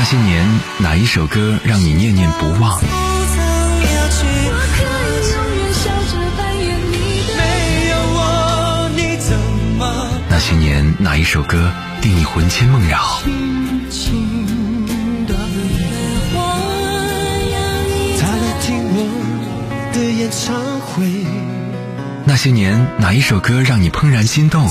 那些年，哪一首歌让你念念不忘？那些年，哪一首歌令你魂牵梦绕？那些年，哪一首歌让你怦然心动？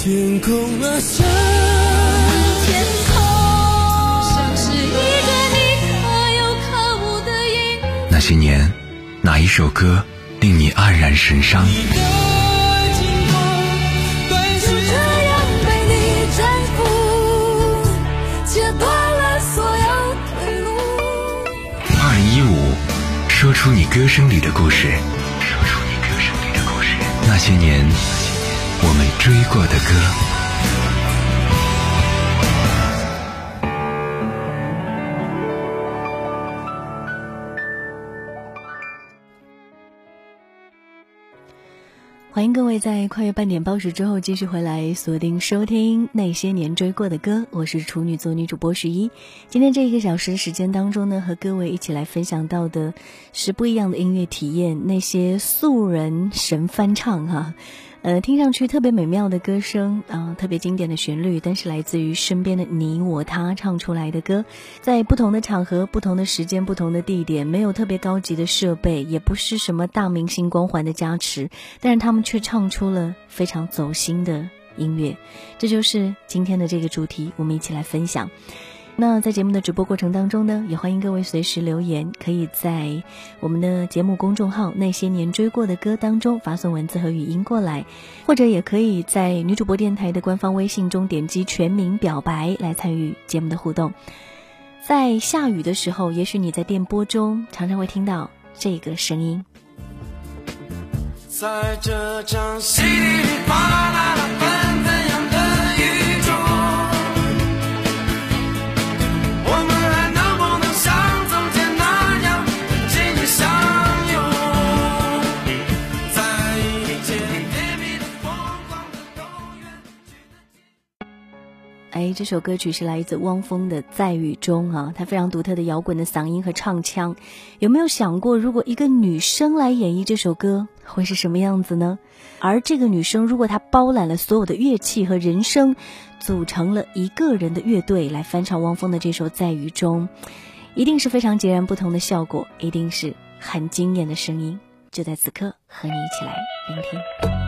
那些年，哪一首歌令你黯然神伤？二零一五，说出你歌声里的故事。说出你歌声里的故事。那些年，我们追过的歌。欢迎各位在跨越半点报时之后继续回来锁定收听那些年追过的歌，我是处女座女主播十一。今天这一个小时时间当中呢，和各位一起来分享到的是不一样的音乐体验，那些素人神翻唱哈。呃，听上去特别美妙的歌声啊，特别经典的旋律，但是来自于身边的你我他唱出来的歌，在不同的场合、不同的时间、不同的地点，没有特别高级的设备，也不是什么大明星光环的加持，但是他们却唱出了非常走心的音乐，这就是今天的这个主题，我们一起来分享。那在节目的直播过程当中呢，也欢迎各位随时留言，可以在我们的节目公众号“那些年追过的歌”当中发送文字和语音过来，或者也可以在女主播电台的官方微信中点击“全民表白”来参与节目的互动。在下雨的时候，也许你在电波中常常会听到这个声音。在这场稀里哗啦的。这首歌曲是来自汪峰的《在雨中》啊，他非常独特的摇滚的嗓音和唱腔。有没有想过，如果一个女生来演绎这首歌，会是什么样子呢？而这个女生，如果她包揽了所有的乐器和人声，组成了一个人的乐队来翻唱汪峰的这首《在雨中》，一定是非常截然不同的效果，一定是很惊艳的声音。就在此刻，和你一起来聆听。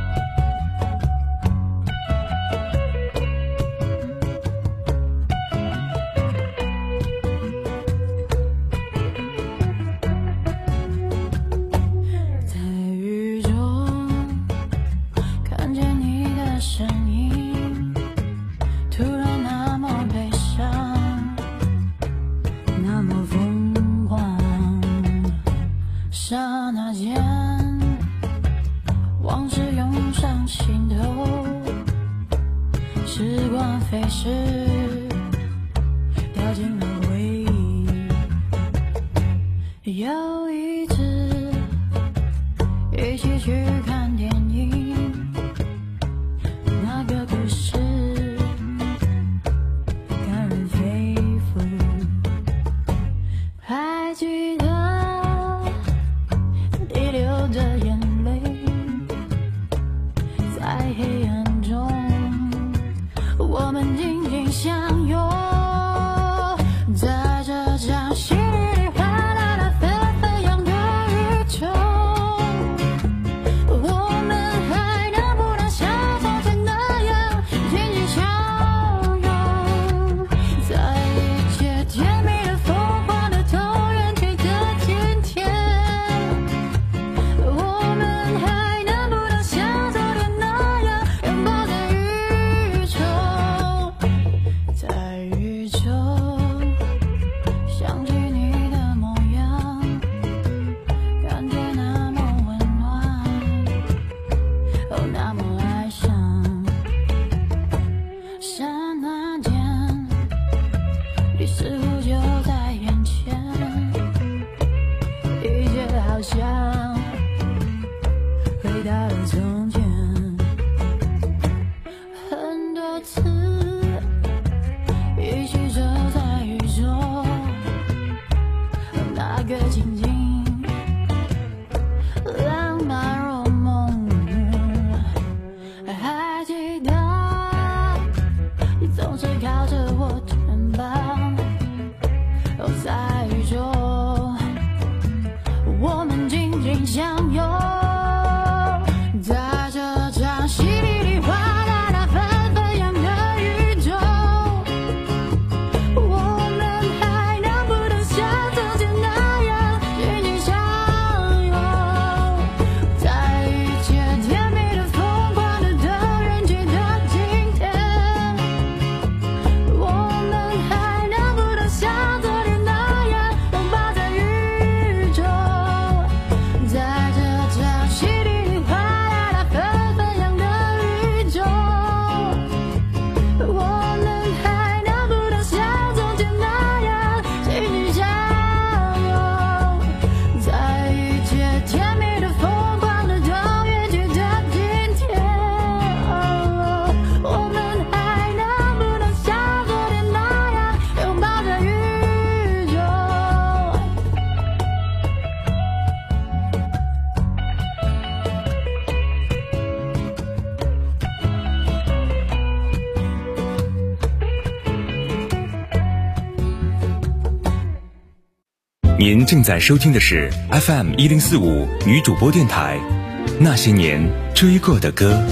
正在收听的是 FM 一零四五女主播电台，《那些年追过的歌》。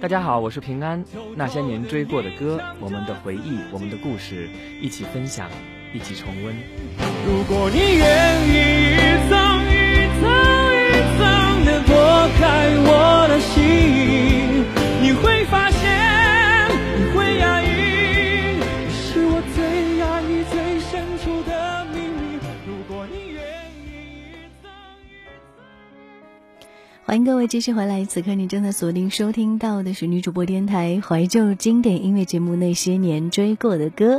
大家好，我是平安。那些年追过的歌，我们的回忆，我们的故事，一起分享，一起重温。如果你愿意欢迎各位继续回来，此刻你正在锁定收听到的是女主播电台怀旧经典音乐节目《那些年追过的歌》。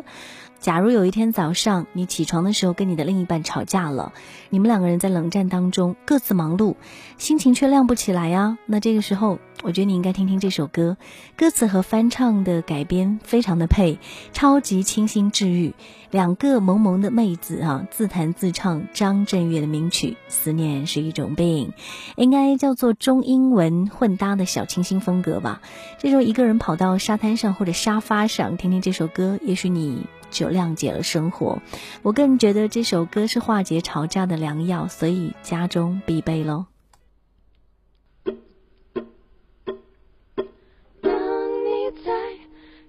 假如有一天早上你起床的时候跟你的另一半吵架了，你们两个人在冷战当中各自忙碌，心情却亮不起来呀。那这个时候，我觉得你应该听听这首歌，歌词和翻唱的改编非常的配，超级清新治愈。两个萌萌的妹子啊，自弹自唱张震岳的名曲《思念是一种病》，应该叫做中英文混搭的小清新风格吧。这时候一个人跑到沙滩上或者沙发上听听这首歌，也许你。就谅解了生活，我更觉得这首歌是化解吵架的良药，所以家中必备喽。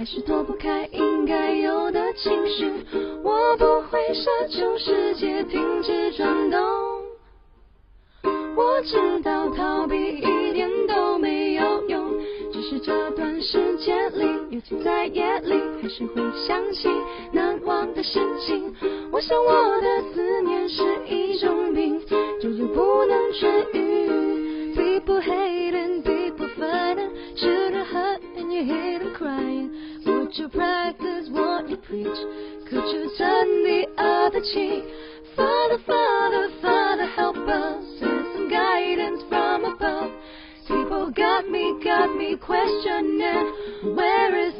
还是躲不开应该有的情绪。我不会奢求世界停止转动。我知道逃避一点都没有用，只是这段时间里，尤其在夜里，还是会想起难忘的事情。我想我的思念是一种病，久久不能痊愈。People hating, practice what you preach? Could you turn the other cheek? Father, Father, Father, help us send some guidance from above. People got me, got me questioning, where is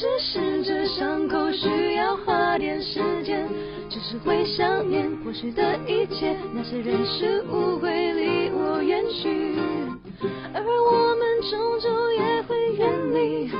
只是这伤口需要。花点时间，只是会想念过去的一切，那些人事物会离我远去，而我们终究也会远离，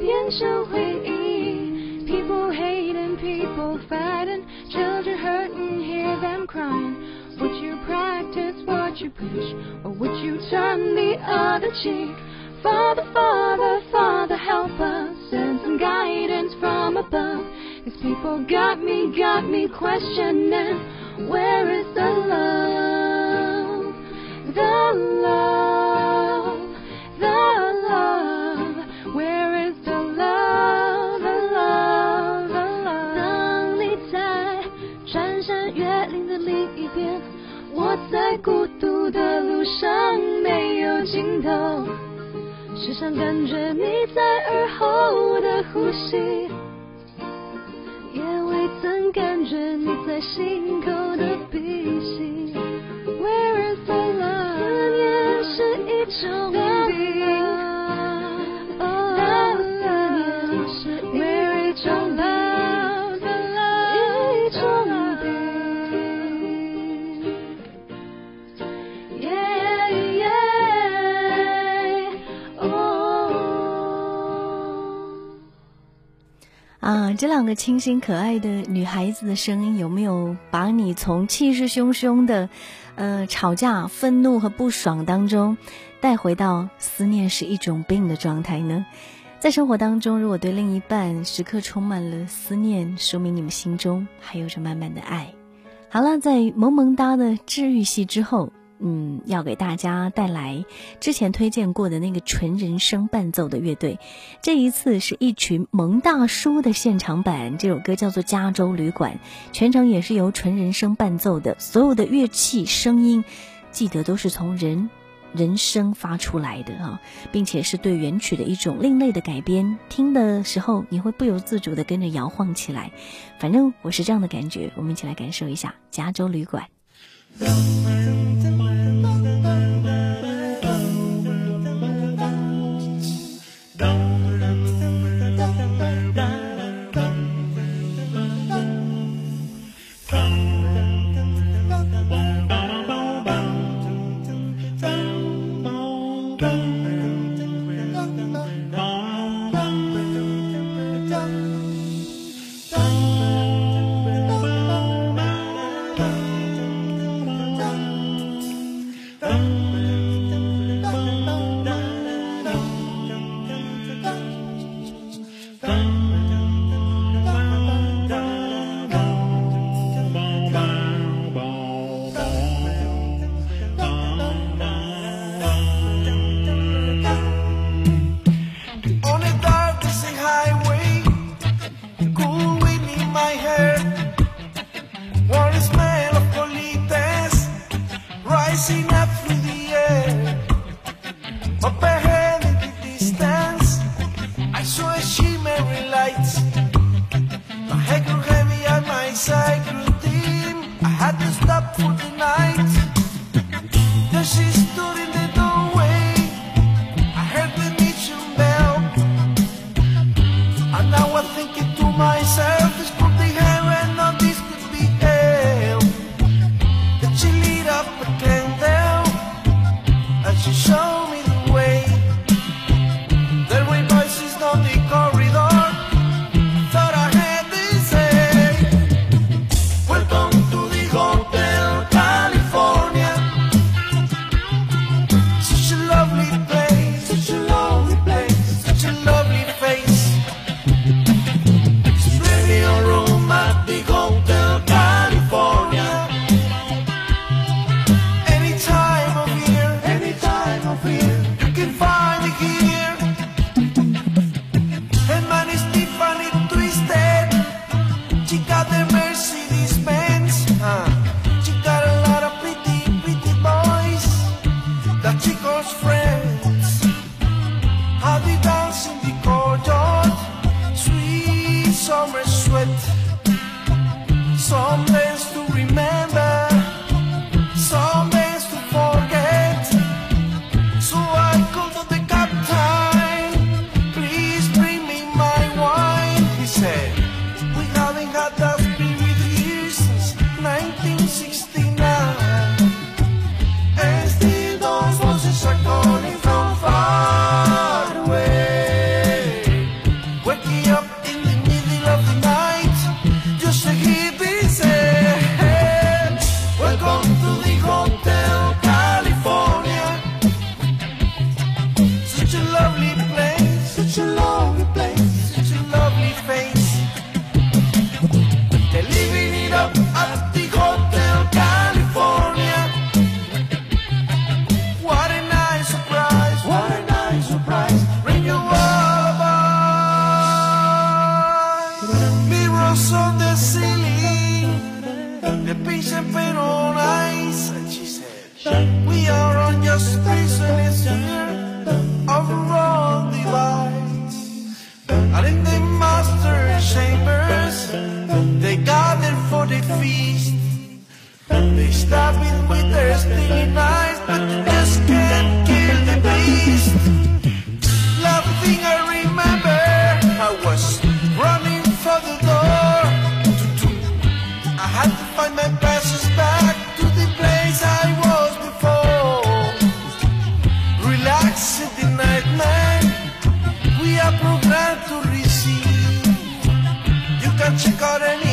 变成回忆。People hating, people fighting, children hurting, hear them crying. Would you practice what you preach, or would you turn the other cheek? Father, Father, Father, help us. Send some guidance from above. These people got me, got me questioning. Where is the love? The love, the love. Where is the love, the love, the love? 当你在穿山越岭的另一边，我在孤独的路上没有尽头。 时常感觉你在耳后的呼吸，也未曾感觉你在心口的这两个清新可爱的女孩子的声音，有没有把你从气势汹汹的，呃，吵架、愤怒和不爽当中，带回到思念是一种病的状态呢？在生活当中，如果对另一半时刻充满了思念，说明你们心中还有着满满的爱。好了，在萌萌哒的治愈系之后，嗯，要给大家带来之前推荐过的那个纯人声伴奏的乐队，这一次是一群萌大叔的现场版。这首歌叫做《加州旅馆》，全程也是由纯人声伴奏的，所有的乐器声音，记得都是从人人声发出来的啊，并且是对原曲的一种另类的改编。听的时候你会不由自主的跟着摇晃起来，反正我是这样的感觉。我们一起来感受一下《加州旅馆》。On on the ceiling, the patient paint on ice, and she said, We are on just prisoners here of wrong device. And in the master chambers, they gathered for the feast. They stab it with their stinging eyes, but they just can't check out anytime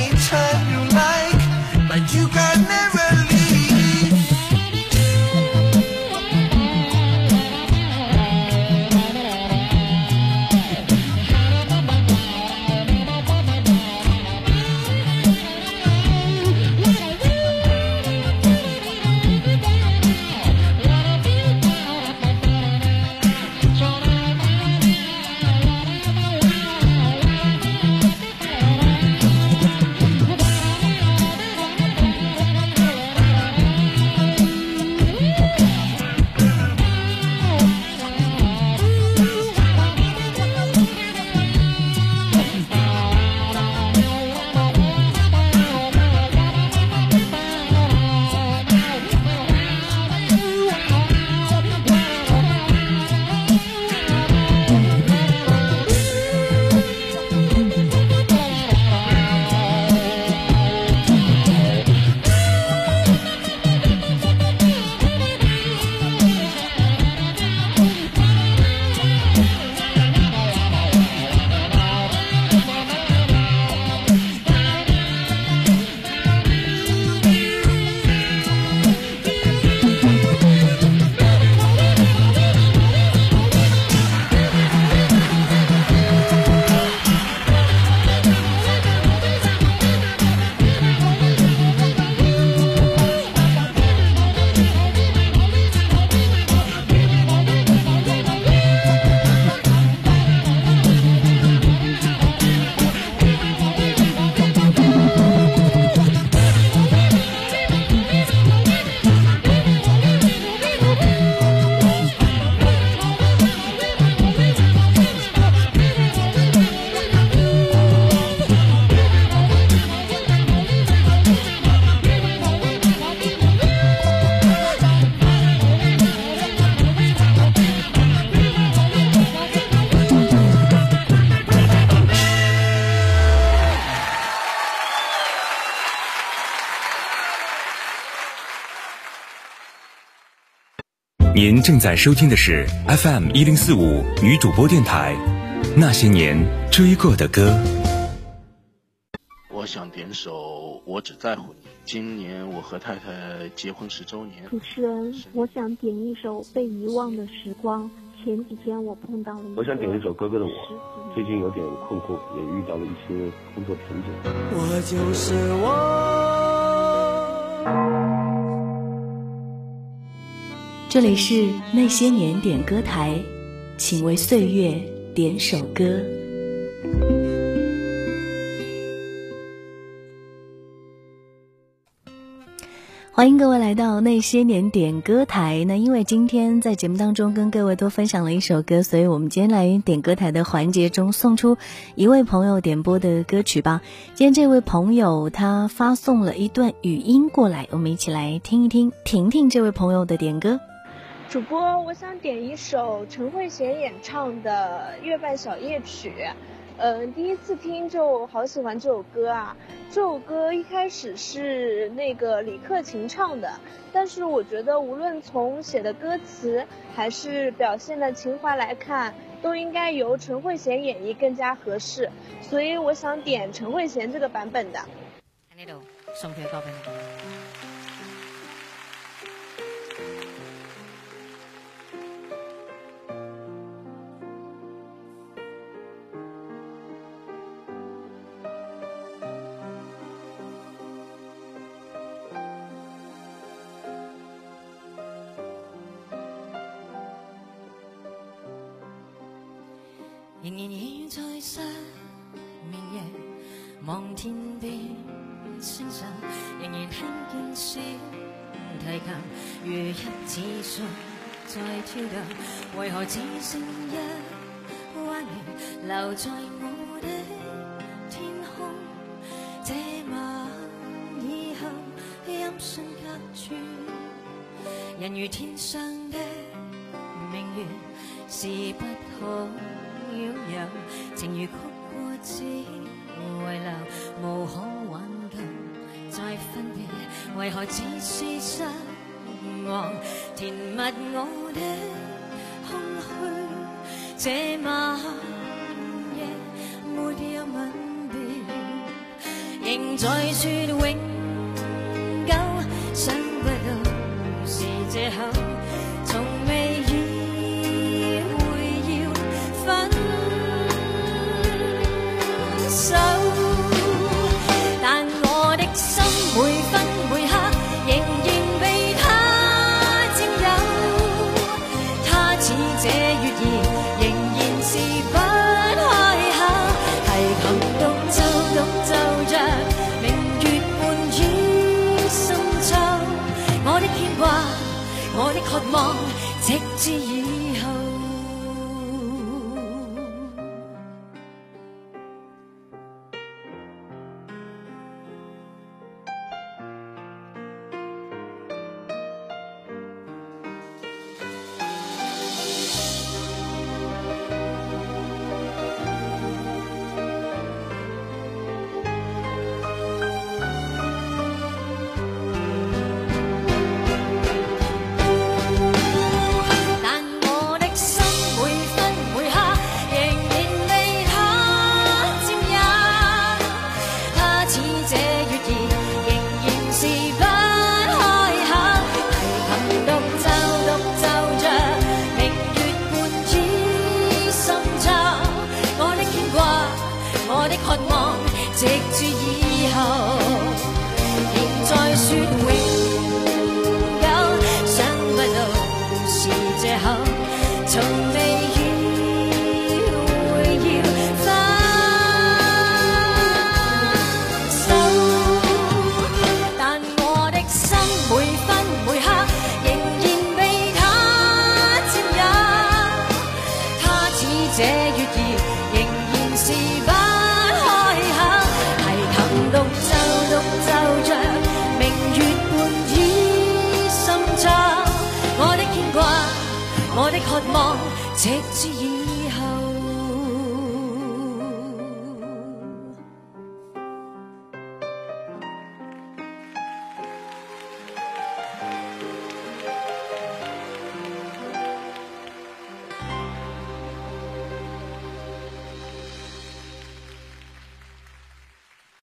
您正在收听的是 FM 一零四五女主播电台，那些年追过的歌。我想点首《我只在乎你》。今年我和太太结婚十周年。主持人，我想点一首《被遗忘的时光》。前几天我碰到了我想点一首《哥哥的我》，最近有点困惑，也遇到了一些工作瓶颈。我就是我。这里是那些年点歌台，请为岁月点首歌。欢迎各位来到那些年点歌台。那因为今天在节目当中跟各位都分享了一首歌，所以我们今天来点歌台的环节中送出一位朋友点播的歌曲吧。今天这位朋友他发送了一段语音过来，我们一起来听一听，婷婷这位朋友的点歌。主播，我想点一首陈慧娴演唱的《月半小夜曲》。嗯，第一次听就好喜欢这首歌啊！这首歌一开始是那个李克勤唱的，但是我觉得无论从写的歌词还是表现的情怀来看，都应该由陈慧娴演绎更加合适，所以我想点陈慧娴这个版本的。喺呢度送佢歌俾你。人如天上的明月是不可拥有情如曲过只遗留无可挽救再分别为何只是失望？填密我的空虚这晚夜没有吻别仍在说永 Lord, more.